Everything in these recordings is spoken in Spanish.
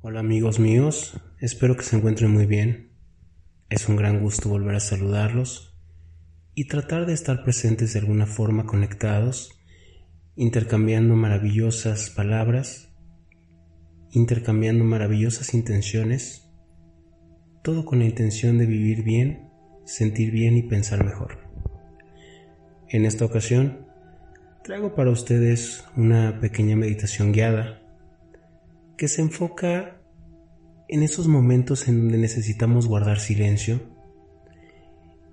Hola amigos míos, espero que se encuentren muy bien. Es un gran gusto volver a saludarlos y tratar de estar presentes de alguna forma conectados, intercambiando maravillosas palabras, intercambiando maravillosas intenciones, todo con la intención de vivir bien, sentir bien y pensar mejor. En esta ocasión, traigo para ustedes una pequeña meditación guiada que se enfoca en esos momentos en donde necesitamos guardar silencio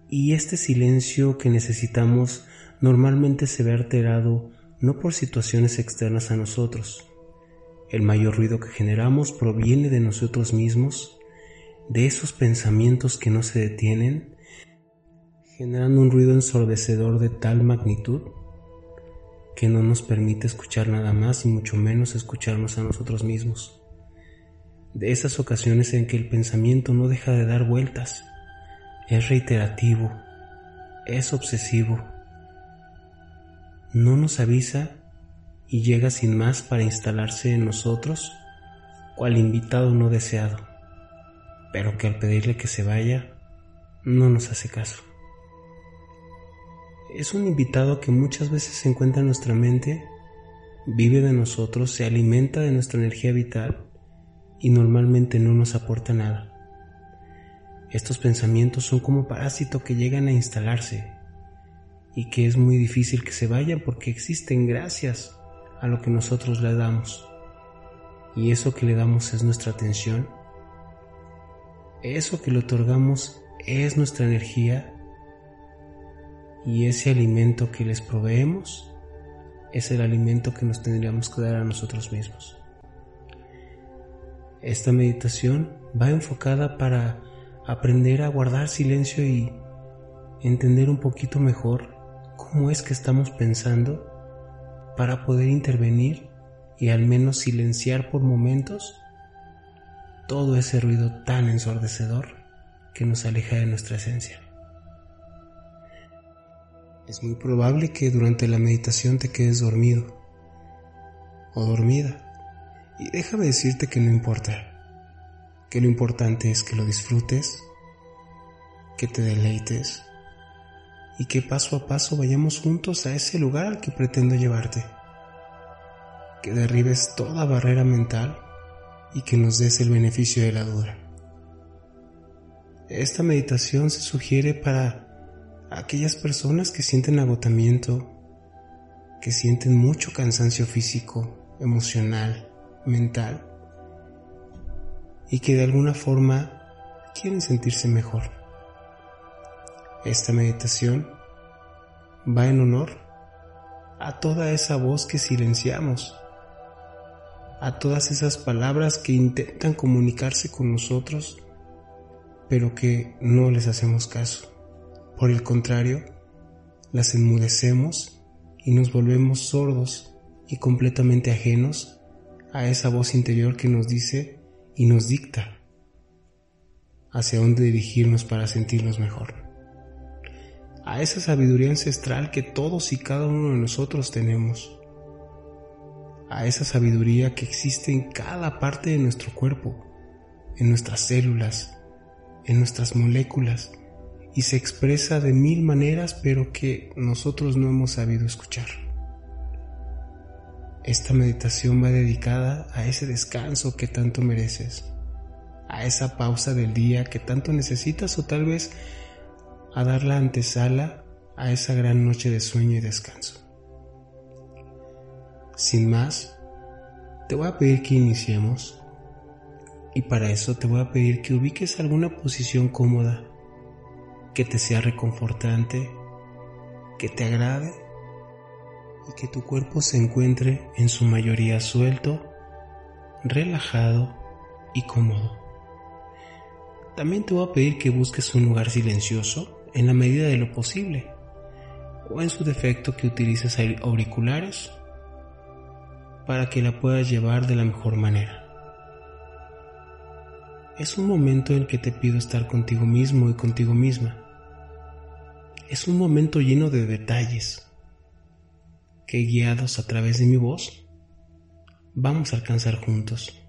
y este silencio que necesitamos normalmente se ve alterado no por situaciones externas a nosotros. El mayor ruido que generamos proviene de nosotros mismos, de esos pensamientos que no se detienen, generando un ruido ensordecedor de tal magnitud que no nos permite escuchar nada más y mucho menos escucharnos a nosotros mismos. De esas ocasiones en que el pensamiento no deja de dar vueltas, es reiterativo, es obsesivo, no nos avisa y llega sin más para instalarse en nosotros, cual invitado no deseado, pero que al pedirle que se vaya, no nos hace caso es un invitado que muchas veces se encuentra en nuestra mente, vive de nosotros, se alimenta de nuestra energía vital y normalmente no nos aporta nada. Estos pensamientos son como parásitos que llegan a instalarse y que es muy difícil que se vayan porque existen gracias a lo que nosotros le damos. Y eso que le damos es nuestra atención. Eso que le otorgamos es nuestra energía y ese alimento que les proveemos es el alimento que nos tendríamos que dar a nosotros mismos. Esta meditación va enfocada para aprender a guardar silencio y entender un poquito mejor cómo es que estamos pensando para poder intervenir y al menos silenciar por momentos todo ese ruido tan ensordecedor que nos aleja de nuestra esencia. Es muy probable que durante la meditación te quedes dormido o dormida. Y déjame decirte que no importa, que lo importante es que lo disfrutes, que te deleites y que paso a paso vayamos juntos a ese lugar al que pretendo llevarte. Que derribes toda barrera mental y que nos des el beneficio de la duda. Esta meditación se sugiere para aquellas personas que sienten agotamiento, que sienten mucho cansancio físico, emocional, mental, y que de alguna forma quieren sentirse mejor. Esta meditación va en honor a toda esa voz que silenciamos, a todas esas palabras que intentan comunicarse con nosotros, pero que no les hacemos caso. Por el contrario, las enmudecemos y nos volvemos sordos y completamente ajenos a esa voz interior que nos dice y nos dicta hacia dónde dirigirnos para sentirnos mejor. A esa sabiduría ancestral que todos y cada uno de nosotros tenemos. A esa sabiduría que existe en cada parte de nuestro cuerpo, en nuestras células, en nuestras moléculas, y se expresa de mil maneras pero que nosotros no hemos sabido escuchar. Esta meditación va dedicada a ese descanso que tanto mereces, a esa pausa del día que tanto necesitas o tal vez a dar la antesala a esa gran noche de sueño y descanso. Sin más, te voy a pedir que iniciemos y para eso te voy a pedir que ubiques alguna posición cómoda que te sea reconfortante, que te agrade y que tu cuerpo se encuentre en su mayoría suelto relajado y cómodo. También te voy a pedir que busques un lugar silencioso en la medida de lo posible, o en su defecto que utilices auriculares para que la puedas llevar de la mejor manera. Es un momento en el que te pido estar contigo mismo y contigo misma. Es un momento lleno de detalles que guiados a través de mi voz vamos a alcanzar juntos.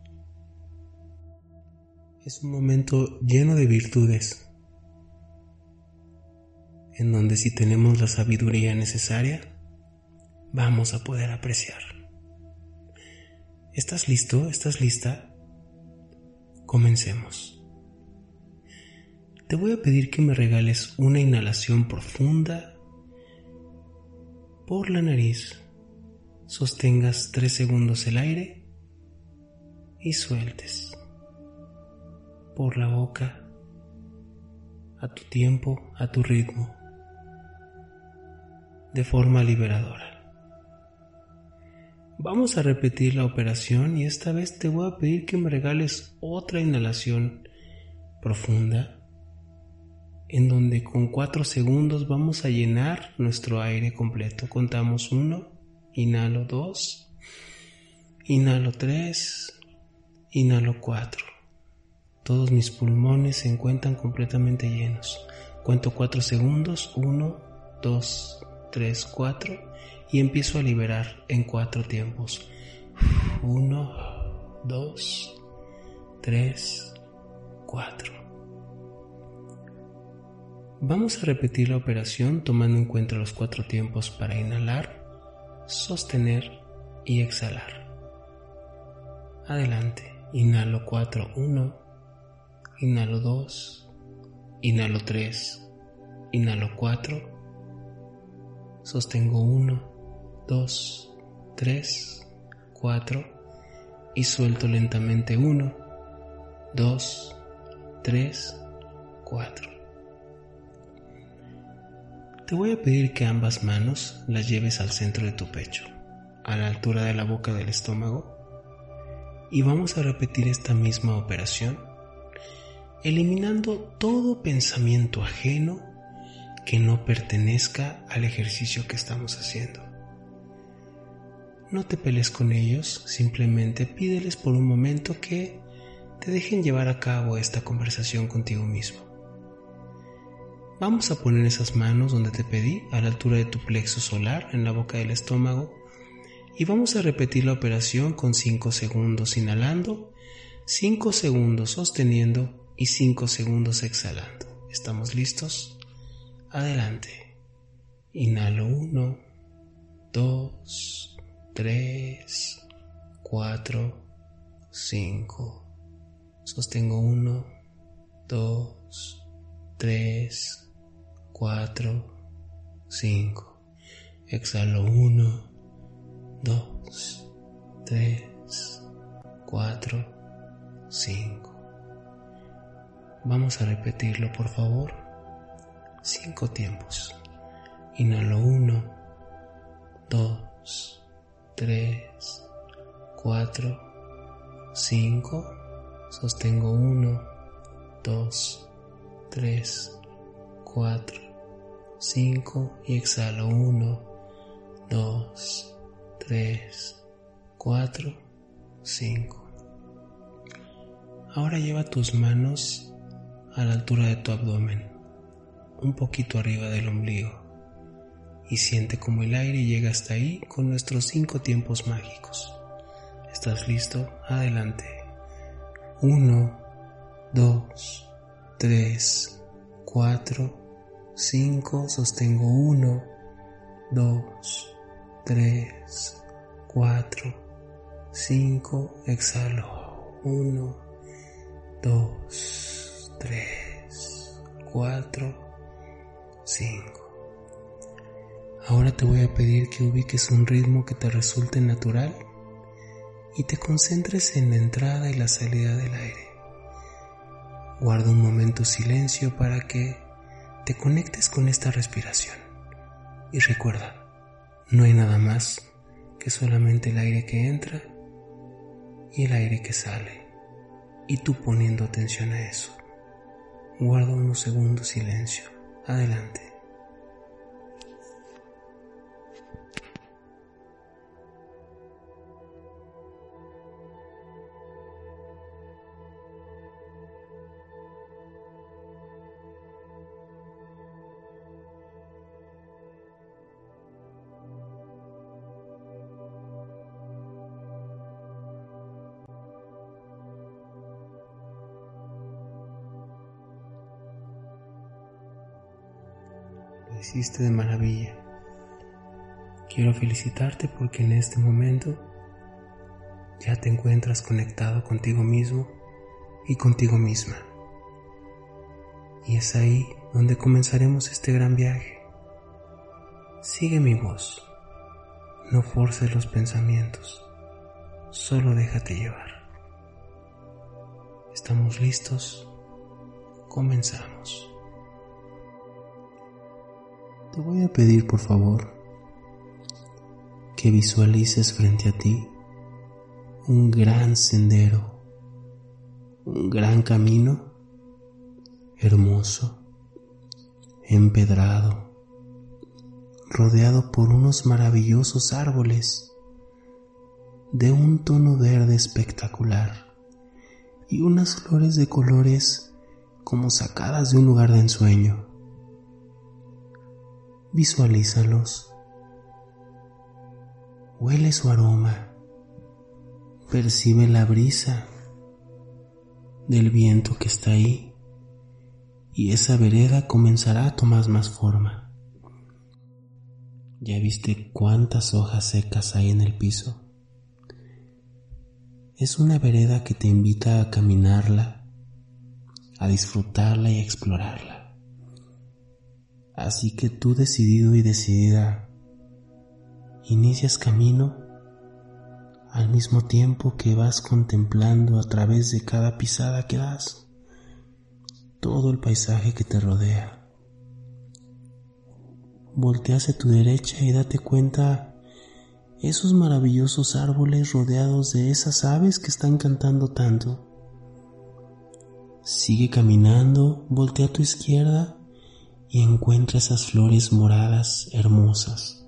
Es un momento lleno de virtudes, en donde si tenemos la sabiduría necesaria, vamos a poder apreciar. ¿Estás listo? ¿Estás lista? Comencemos. Te voy a pedir que me regales una inhalación profunda por la nariz. Sostengas tres segundos el aire y sueltes por la boca a tu tiempo, a tu ritmo, de forma liberadora. Vamos a repetir la operación y esta vez te voy a pedir que me regales otra inhalación profunda en donde con cuatro segundos vamos a llenar nuestro aire completo. Contamos uno, inhalo dos, inhalo tres, inhalo cuatro. Todos mis pulmones se encuentran completamente llenos. Cuento cuatro segundos, uno, dos, tres, cuatro y empiezo a liberar en cuatro tiempos. Uno, dos, tres, cuatro. Vamos a repetir la operación tomando en cuenta los cuatro tiempos para inhalar, sostener y exhalar. Adelante. Inhalo 4, 1, inhalo 2, inhalo 3, inhalo 4, sostengo 1, 2, 3, 4 y suelto lentamente 1, 2, 3, 4. Te voy a pedir que ambas manos las lleves al centro de tu pecho, a la altura de la boca del estómago, y vamos a repetir esta misma operación, eliminando todo pensamiento ajeno que no pertenezca al ejercicio que estamos haciendo. No te pelees con ellos, simplemente pídeles por un momento que te dejen llevar a cabo esta conversación contigo mismo. Vamos a poner esas manos donde te pedí, a la altura de tu plexo solar, en la boca del estómago, y vamos a repetir la operación con 5 segundos inhalando, 5 segundos sosteniendo y 5 segundos exhalando. ¿Estamos listos? Adelante. Inhalo 1, 2, 3, 4, 5. Sostengo 1, 2, 3, 4, 5. Exhalo 1, 2, 3, 4, 5. Vamos a repetirlo, por favor. Cinco tiempos. Inhalo 1, 2, 3, 4, 5, sostengo 1, 2, 3, 4, 5 y exhalo 1, 2, 3, 4, 5. Ahora lleva tus manos a la altura de tu abdomen, un poquito arriba del ombligo y siente como el aire llega hasta ahí con nuestros cinco tiempos mágicos. ¿Estás listo? Adelante. 1, 2, 3, 4, 5, sostengo 1, 2, 3, 4, 5, exhalo 1, 2, 3, 4, 5. Ahora te voy a pedir que ubiques un ritmo que te resulte natural y te concentres en la entrada y la salida del aire. Guarda un momento silencio para que te conectes con esta respiración. Y recuerda, no hay nada más que solamente el aire que entra y el aire que sale, y tú poniendo atención a eso. Guarda unos segundos silencio. Adelante. Hiciste de maravilla. Quiero felicitarte porque en este momento ya te encuentras conectado contigo mismo y contigo misma. Y es ahí donde comenzaremos este gran viaje. Sigue mi voz. No forces los pensamientos. Solo déjate llevar. ¿Estamos listos? Comenzamos. Te voy a pedir por favor que visualices frente a ti un gran sendero, un gran camino hermoso, empedrado, rodeado por unos maravillosos árboles de un tono verde espectacular y unas flores de colores como sacadas de un lugar de ensueño visualízalos. Huele su aroma, percibe la brisa del viento que está ahí y esa vereda comenzará a tomar más forma. ¿Ya viste cuántas hojas secas hay en el piso? Es una vereda que te invita a caminarla, a disfrutarla y a explorarla. Así que tú decidido y decidida, inicias camino al mismo tiempo que vas contemplando a través de cada pisada que das todo el paisaje que te rodea. Voltea hacia tu derecha y date cuenta esos maravillosos árboles rodeados de esas aves que están cantando tanto. Sigue caminando, voltea a tu izquierda y encuentra esas flores moradas hermosas,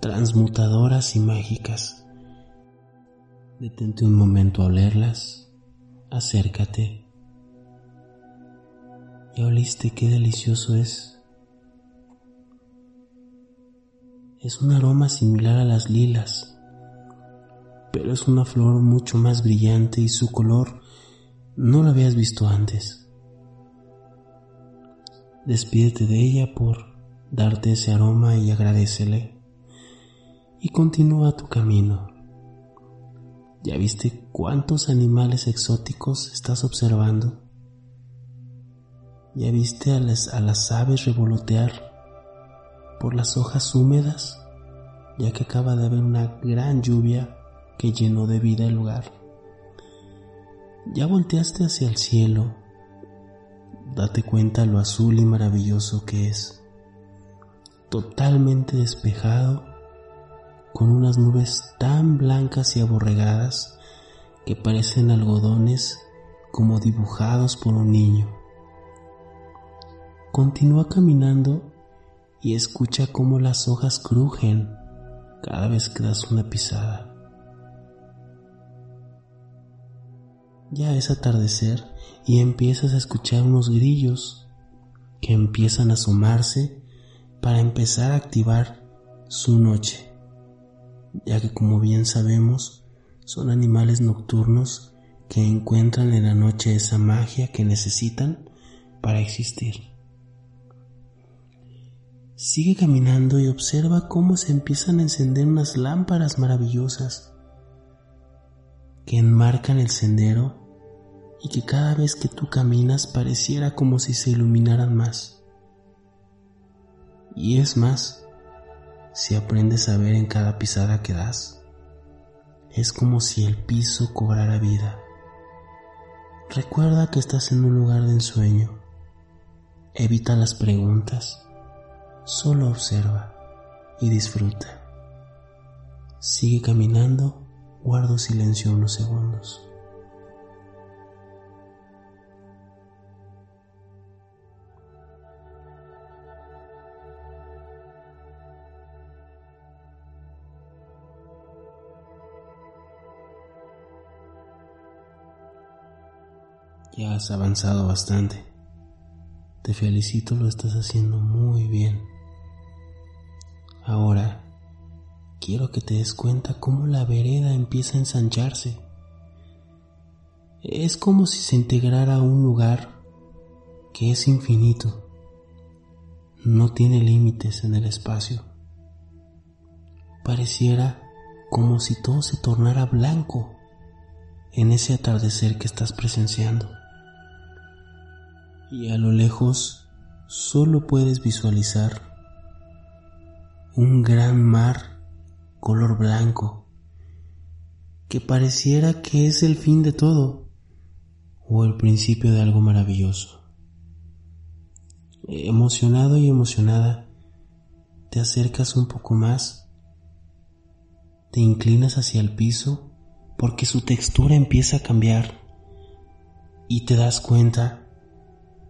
transmutadoras y mágicas. Detente un momento a olerlas, acércate. ¿Ya oliste qué delicioso es? Es un aroma similar a las lilas, pero es una flor mucho más brillante y su color no lo habías visto antes. Despídete de ella por darte ese aroma y agradecele. Y continúa tu camino. ¿Ya viste cuántos animales exóticos estás observando? ¿Ya viste a las, a las aves revolotear por las hojas húmedas? Ya que acaba de haber una gran lluvia que llenó de vida el lugar. ¿Ya volteaste hacia el cielo date cuenta lo azul y maravilloso que es, totalmente despejado, con unas nubes tan blancas y aborregadas que parecen algodones como dibujados por un niño. Continúa caminando y escucha cómo las hojas crujen cada vez que das una pisada. Ya es atardecer y empiezas a escuchar unos grillos que empiezan a asomarse para empezar a activar su noche, ya que como bien sabemos son animales nocturnos que encuentran en la noche esa magia que necesitan para existir. Sigue caminando y observa cómo se empiezan a encender unas lámparas maravillosas que enmarcan el sendero y que cada vez que tú caminas pareciera como si se iluminaran más. Y es más, si aprendes a ver en cada pisada que das, es como si el piso cobrara vida. Recuerda que estás en un lugar de ensueño. Evita las preguntas. Solo observa y disfruta. Sigue caminando guardo silencio unos segundos. Ya has avanzado bastante. Te felicito, lo estás haciendo muy bien. Ahora, quiero que te des cuenta cómo la vereda empieza a ensancharse. Es como si se integrara a un lugar que es infinito. No tiene límites en el espacio. Pareciera como si todo se tornara blanco en ese atardecer que estás presenciando y a lo lejos solo puedes visualizar un gran mar color blanco que pareciera que es el fin de todo o el principio de algo maravilloso. Emocionado y emocionada, te acercas un poco más, te inclinas hacia el piso porque su textura empieza a cambiar y te das cuenta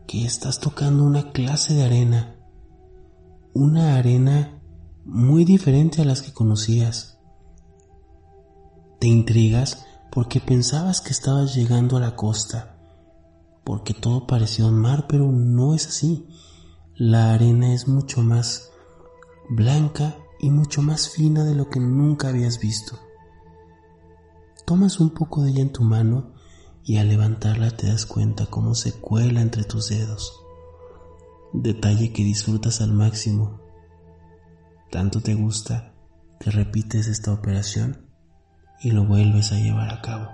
que estás tocando una clase de arena, una arena muy diferente a las que conocías. Te intrigas porque pensabas que estabas llegando a la costa, porque todo parecía un mar, pero no es así. La arena es mucho más blanca y mucho más fina de lo que nunca habías visto. Tomas un poco de ella en tu mano y al levantarla te das cuenta cómo se cuela entre tus dedos. Detalle que disfrutas al máximo. Tanto te gusta que repites esta operación y lo vuelves a llevar a cabo.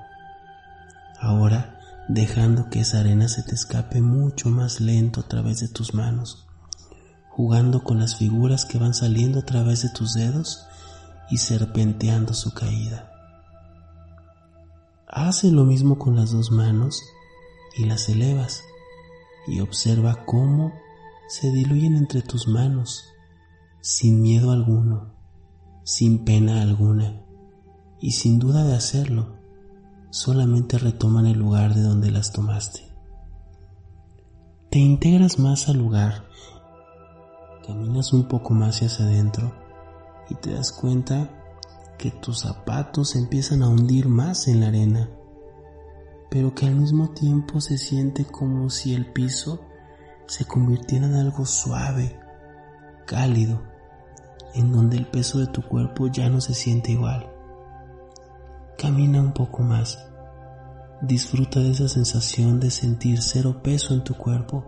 Ahora dejando que esa arena se te escape mucho más lento a través de tus manos, jugando con las figuras que van saliendo a través de tus dedos y serpenteando su caída. Hace lo mismo con las dos manos y las elevas y observa cómo se diluyen entre tus manos sin miedo alguno, sin pena alguna y sin duda de hacerlo, solamente retoman el lugar de donde las tomaste. Te integras más al lugar, caminas un poco más hacia adentro y te das cuenta que tus zapatos empiezan a hundir más en la arena, pero que al mismo tiempo se siente como si el piso se convirtiera en algo suave, cálido, en donde el peso de tu cuerpo ya no se siente igual. Camina un poco más, disfruta de esa sensación de sentir cero peso en tu cuerpo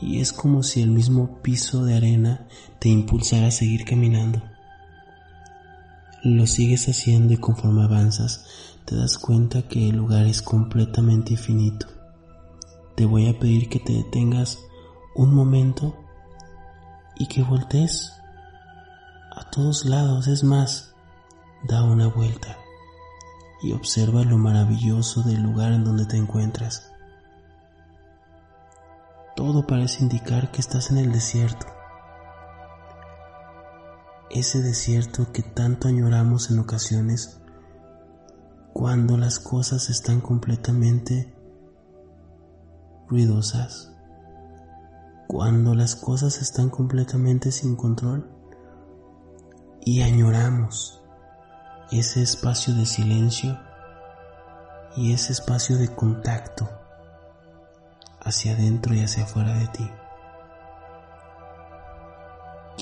y es como si el mismo piso de arena te impulsara a seguir caminando. Lo sigues haciendo y conforme avanzas te das cuenta que el lugar es completamente infinito. Te voy a pedir que te detengas un momento y que voltees a todos lados. Es más, da una vuelta y observa lo maravilloso del lugar en donde te encuentras. Todo parece indicar que estás en el desierto ese desierto que tanto añoramos en ocasiones cuando las cosas están completamente ruidosas, cuando las cosas están completamente sin control y añoramos ese espacio de silencio y ese espacio de contacto hacia adentro y hacia afuera de ti.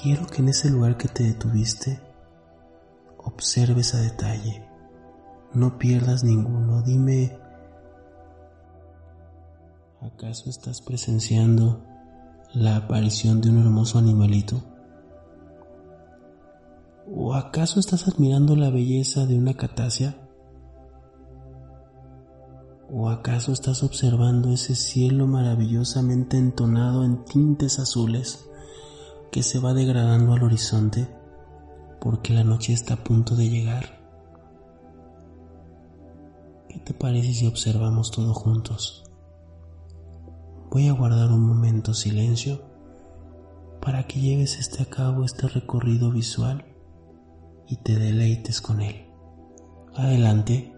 Quiero que en ese lugar que te detuviste observes a detalle. No pierdas ninguno. Dime, ¿acaso estás presenciando la aparición de un hermoso animalito? ¿O acaso estás admirando la belleza de una catasia? ¿O acaso estás observando ese cielo maravillosamente entonado en tintes azules? Que se va degradando al horizonte porque la noche está a punto de llegar. ¿Qué te parece si observamos todo juntos? Voy a guardar un momento silencio para que lleves este a cabo este recorrido visual y te deleites con él. Adelante.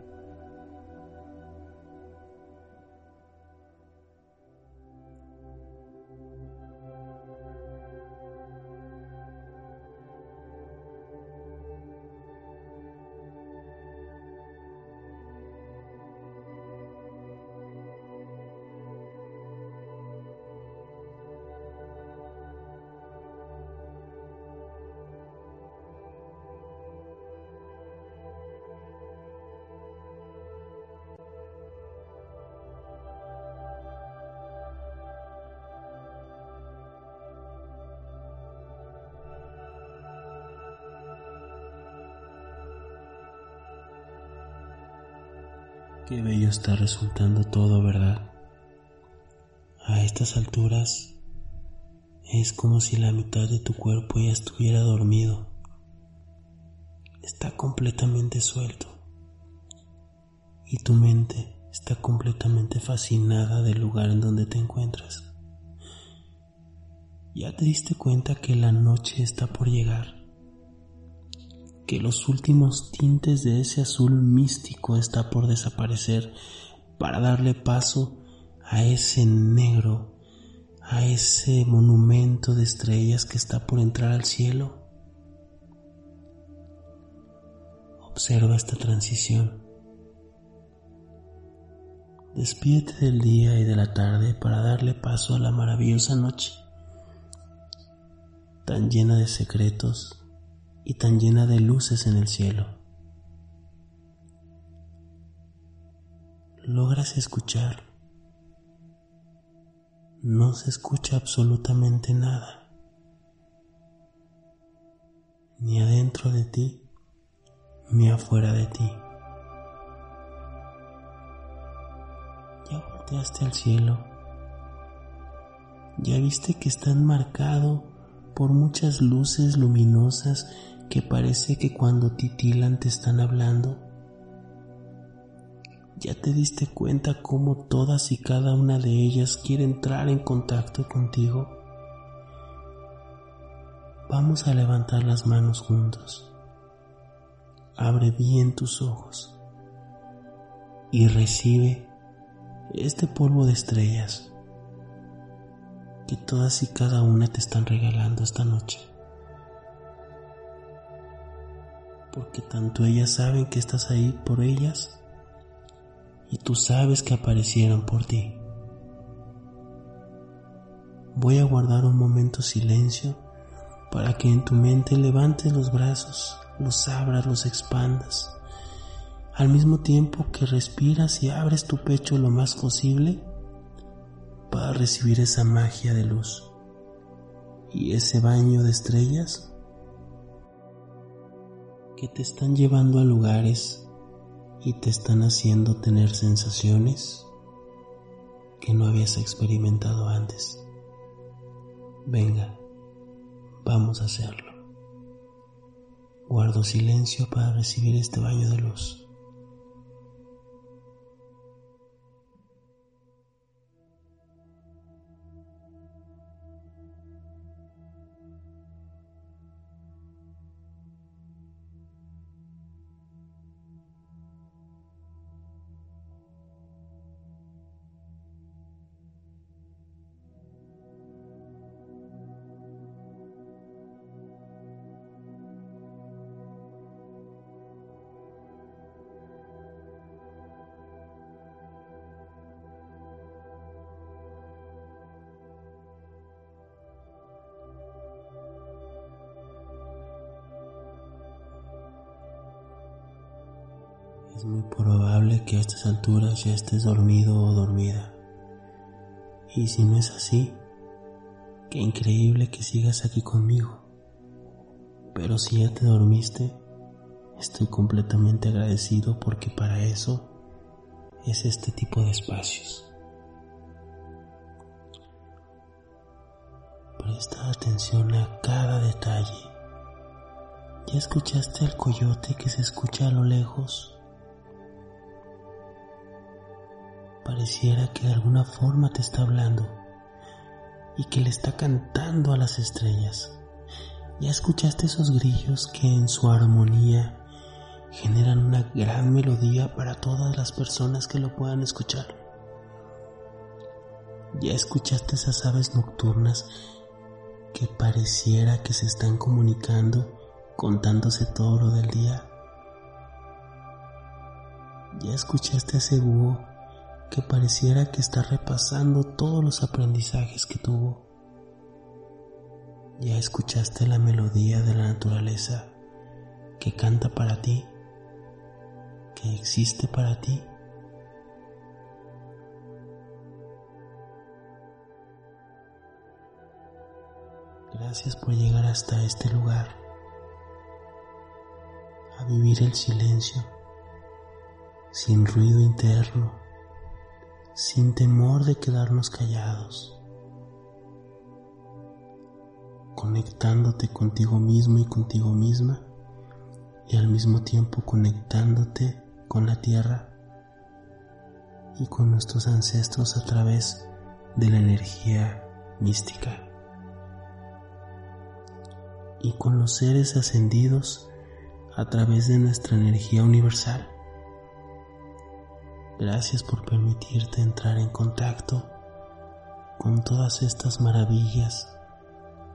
Qué bello está resultando todo, ¿verdad? A estas alturas es como si la mitad de tu cuerpo ya estuviera dormido. Está completamente suelto. Y tu mente está completamente fascinada del lugar en donde te encuentras. Ya te diste cuenta que la noche está por llegar que los últimos tintes de ese azul místico está por desaparecer para darle paso a ese negro, a ese monumento de estrellas que está por entrar al cielo. Observa esta transición. Despídete del día y de la tarde para darle paso a la maravillosa noche, tan llena de secretos, y tan llena de luces en el cielo. Logras escuchar. No se escucha absolutamente nada, ni adentro de ti, ni afuera de ti. Ya volteaste al cielo, ya viste que está enmarcado por muchas luces luminosas que parece que cuando titilan te están hablando. ¿Ya te diste cuenta cómo todas y cada una de ellas quiere entrar en contacto contigo? Vamos a levantar las manos juntos. Abre bien tus ojos y recibe este polvo de estrellas que todas y cada una te están regalando esta noche. Porque tanto ellas saben que estás ahí por ellas y tú sabes que aparecieron por ti. Voy a guardar un momento silencio para que en tu mente levantes los brazos, los abras, los expandas, al mismo tiempo que respiras y abres tu pecho lo más posible para recibir esa magia de luz y ese baño de estrellas que te están llevando a lugares y te están haciendo tener sensaciones que no habías experimentado antes. Venga, vamos a hacerlo. Guardo silencio para recibir este baño de luz. Es muy probable que a estas alturas ya estés dormido o dormida. Y si no es así, qué increíble que sigas aquí conmigo. Pero si ya te dormiste, estoy completamente agradecido porque para eso es este tipo de espacios. Presta atención a cada detalle. ¿Ya escuchaste el coyote que se escucha a lo lejos? Pareciera que de alguna forma te está hablando y que le está cantando a las estrellas. Ya escuchaste esos grillos que en su armonía generan una gran melodía para todas las personas que lo puedan escuchar. ¿Ya escuchaste esas aves nocturnas que pareciera que se están comunicando contándose todo lo del día? ¿Ya escuchaste ese búho que pareciera que está repasando todos los aprendizajes que tuvo? ¿Ya escuchaste la melodía de la naturaleza que canta para ti? que existe para ti. Gracias por llegar hasta este lugar, a vivir el silencio, sin ruido interno, sin temor de quedarnos callados, conectándote contigo mismo y contigo misma y al mismo tiempo conectándote con la tierra y con nuestros ancestros a través de la energía mística y con los seres ascendidos a través de nuestra energía universal. Gracias por permitirte entrar en contacto con todas estas maravillas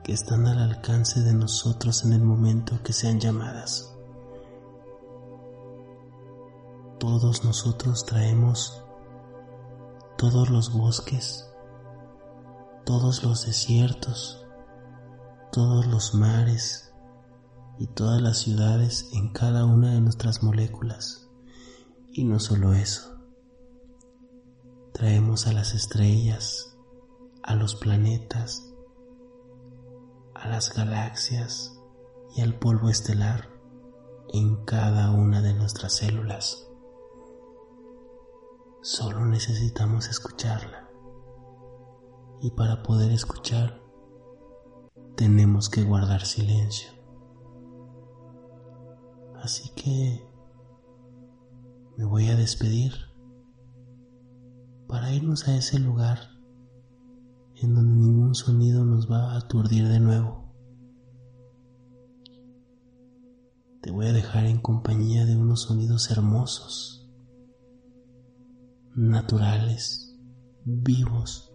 que están al alcance de nosotros en el momento que sean llamadas. todos nosotros traemos todos los bosques, todos los desiertos, todos los mares y todas las ciudades en cada una de nuestras moléculas. Y no solo eso, traemos a las estrellas, a los planetas, a las galaxias y al polvo estelar en cada una de nuestras células. Solo necesitamos escucharla. Y para poder escuchar, tenemos que guardar silencio. Así que me voy a despedir para irnos a ese lugar en donde ningún sonido nos va a aturdir de nuevo. Te voy a dejar en compañía de unos sonidos hermosos naturales, vivos.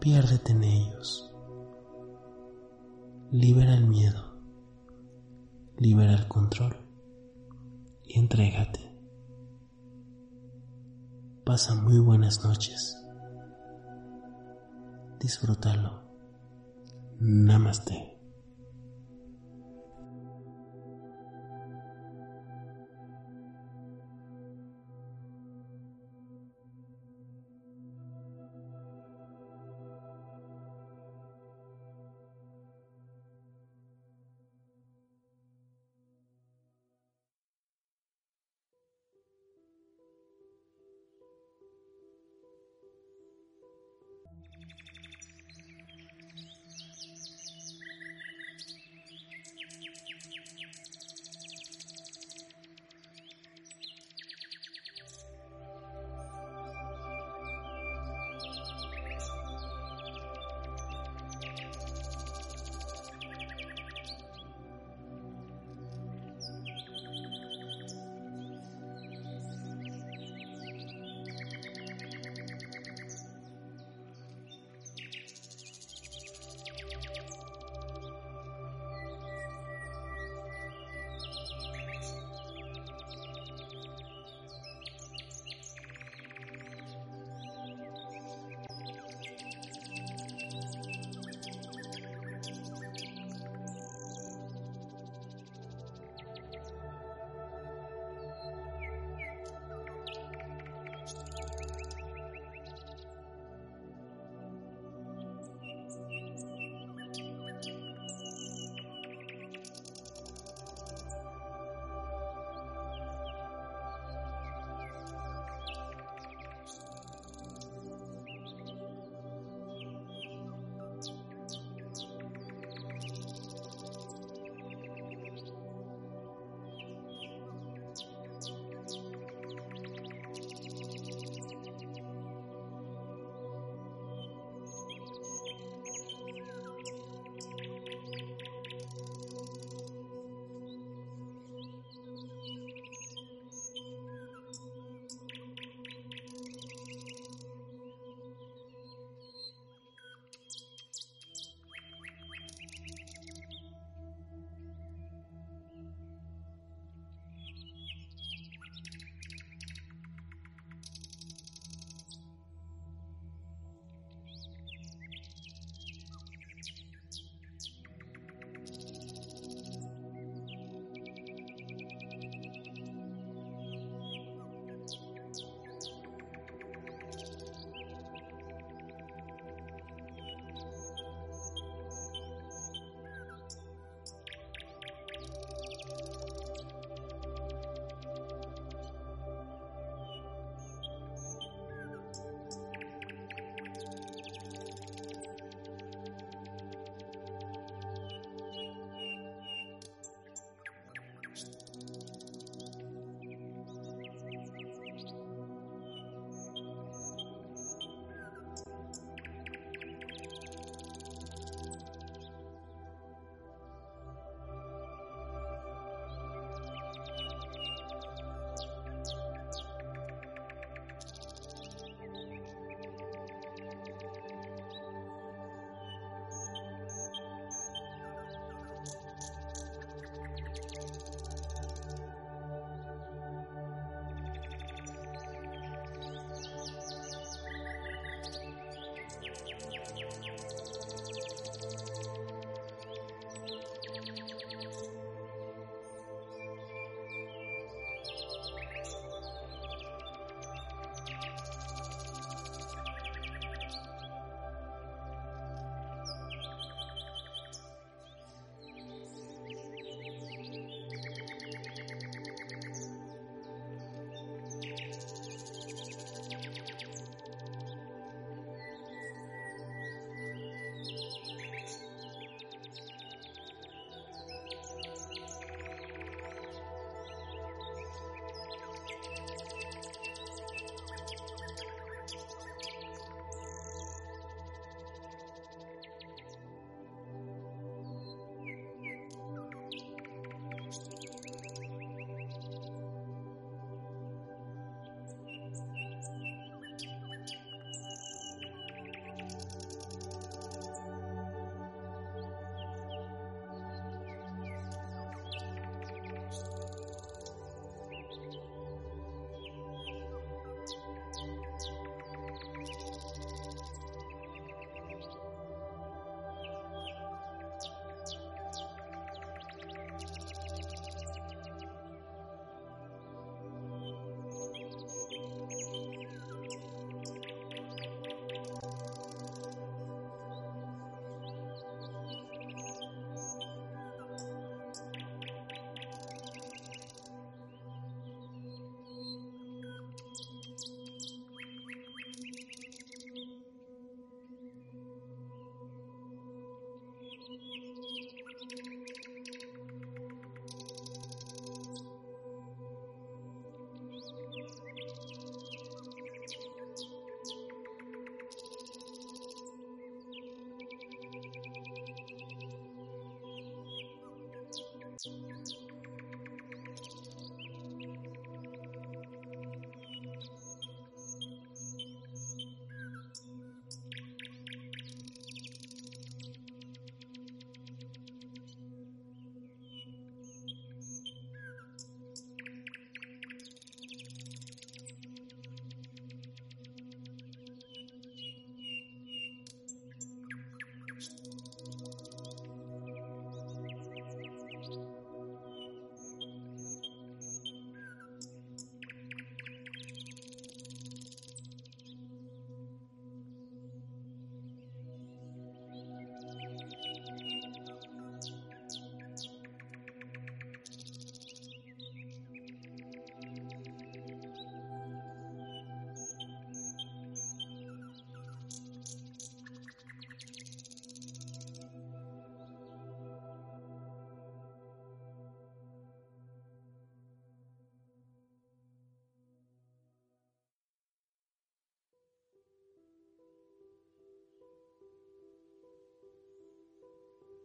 Piérdete en ellos. Libera el miedo. Libera el control. Y entrégate. Pasa muy buenas noches. Disfrútalo. Namaste.